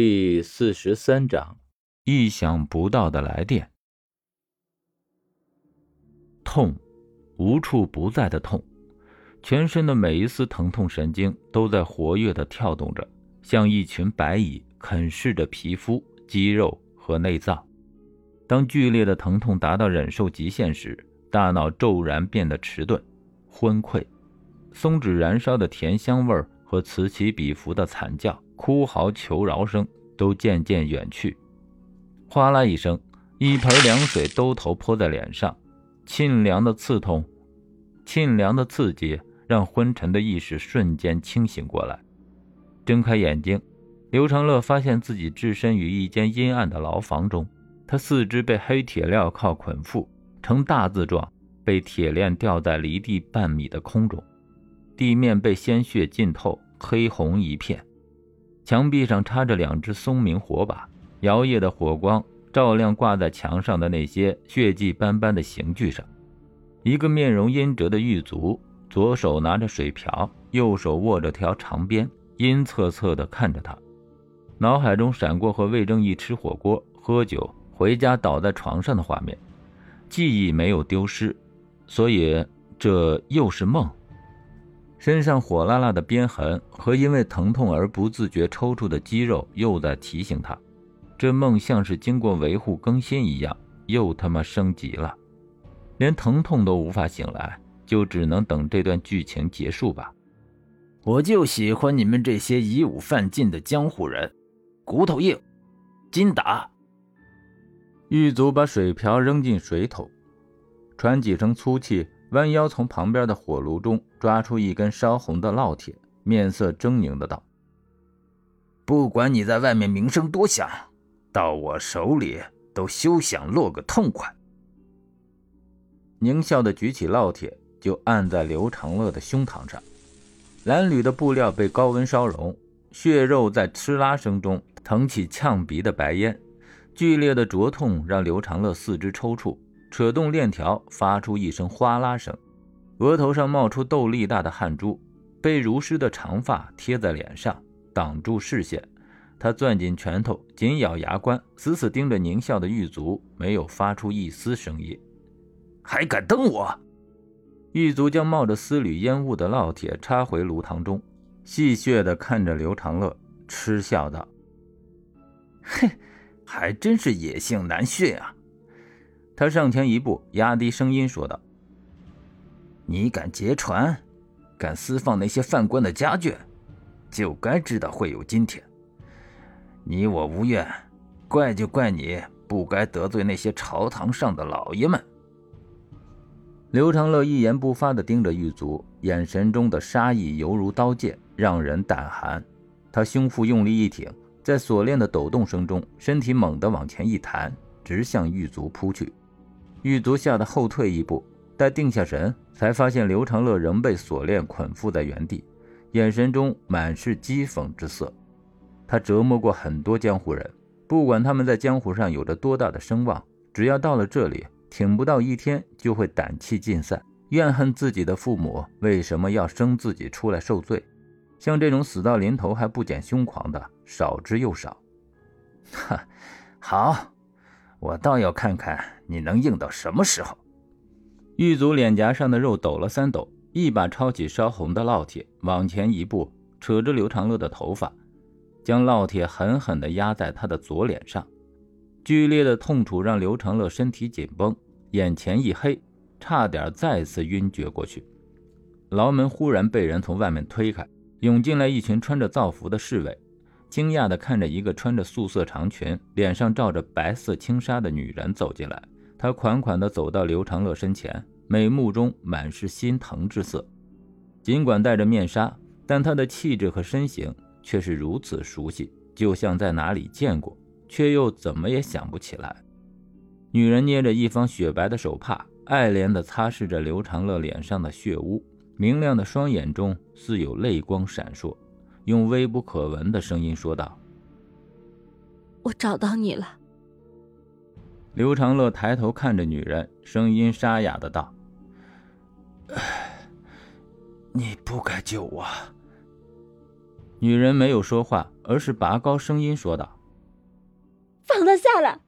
第四十三章，意想不到的来电。痛，无处不在的痛，全身的每一丝疼痛神经都在活跃的跳动着，像一群白蚁啃噬着皮肤、肌肉和内脏。当剧烈的疼痛达到忍受极限时，大脑骤然变得迟钝、昏聩，松脂燃烧的甜香味儿和此起彼伏的惨叫。哭嚎求饶声都渐渐远去，哗啦一声，一盆凉水兜头泼在脸上，沁凉的刺痛，沁凉的刺激让昏沉的意识瞬间清醒过来。睁开眼睛，刘长乐发现自己置身于一间阴暗的牢房中，他四肢被黑铁镣铐捆缚，呈大字状，被铁链吊在离地半米的空中，地面被鲜血浸透，黑红一片。墙壁上插着两只松明火把，摇曳的火光照亮挂在墙上的那些血迹斑斑的刑具上。一个面容阴折的狱卒，左手拿着水瓢，右手握着条长鞭，阴恻恻地看着他。脑海中闪过和魏正义吃火锅、喝酒、回家倒在床上的画面，记忆没有丢失，所以这又是梦。身上火辣辣的鞭痕和因为疼痛而不自觉抽搐的肌肉，又在提醒他，这梦像是经过维护更新一样，又他妈升级了。连疼痛都无法醒来，就只能等这段剧情结束吧。我就喜欢你们这些以武犯禁的江湖人，骨头硬，筋打。狱卒把水瓢扔进水桶，喘几声粗气。弯腰从旁边的火炉中抓出一根烧红的烙铁，面色狰狞的道：“不管你在外面名声多响，到我手里都休想落个痛快。”狞笑的举起烙铁，就按在刘长乐的胸膛上。蓝缕的布料被高温烧融，血肉在哧啦声中腾起呛鼻的白烟，剧烈的灼痛让刘长乐四肢抽搐。扯动链条，发出一声哗啦声，额头上冒出豆粒大的汗珠，被如湿的长发贴在脸上，挡住视线。他攥紧拳头，紧咬牙关，死死盯着狞笑的狱卒，没有发出一丝声音。还敢瞪我？狱卒将冒着丝缕烟雾的烙铁插回炉膛中，戏谑地看着刘长乐，嗤笑道：“ 哼，还真是野性难驯啊！”他上前一步，压低声音说道：“你敢劫船，敢私放那些犯官的家眷，就该知道会有今天。你我无怨，怪就怪你不该得罪那些朝堂上的老爷们。”刘长乐一言不发地盯着狱卒，眼神中的杀意犹如刀剑，让人胆寒。他胸腹用力一挺，在锁链的抖动声中，身体猛地往前一弹，直向狱卒扑去。狱卒吓得后退一步，待定下神，才发现刘长乐仍被锁链捆缚在原地，眼神中满是讥讽之色。他折磨过很多江湖人，不管他们在江湖上有着多大的声望，只要到了这里，挺不到一天就会胆气尽散，怨恨自己的父母为什么要生自己出来受罪。像这种死到临头还不减凶狂的，少之又少。哈，好。我倒要看看你能硬到什么时候！狱卒脸颊上的肉抖了三抖，一把抄起烧红的烙铁，往前一步，扯着刘长乐的头发，将烙铁狠狠地压在他的左脸上。剧烈的痛楚让刘长乐身体紧绷，眼前一黑，差点再次晕厥过去。牢门忽然被人从外面推开，涌进来一群穿着造服的侍卫。惊讶地看着一个穿着素色长裙、脸上罩着白色轻纱的女人走进来，她款款地走到刘长乐身前，眉目中满是心疼之色。尽管戴着面纱，但她的气质和身形却是如此熟悉，就像在哪里见过，却又怎么也想不起来。女人捏着一方雪白的手帕，爱怜地擦拭着刘长乐脸上的血污，明亮的双眼中似有泪光闪烁。用微不可闻的声音说道：“我找到你了。”刘长乐抬头看着女人，声音沙哑的道：“你不该救我。”女人没有说话，而是拔高声音说道：“放他下来！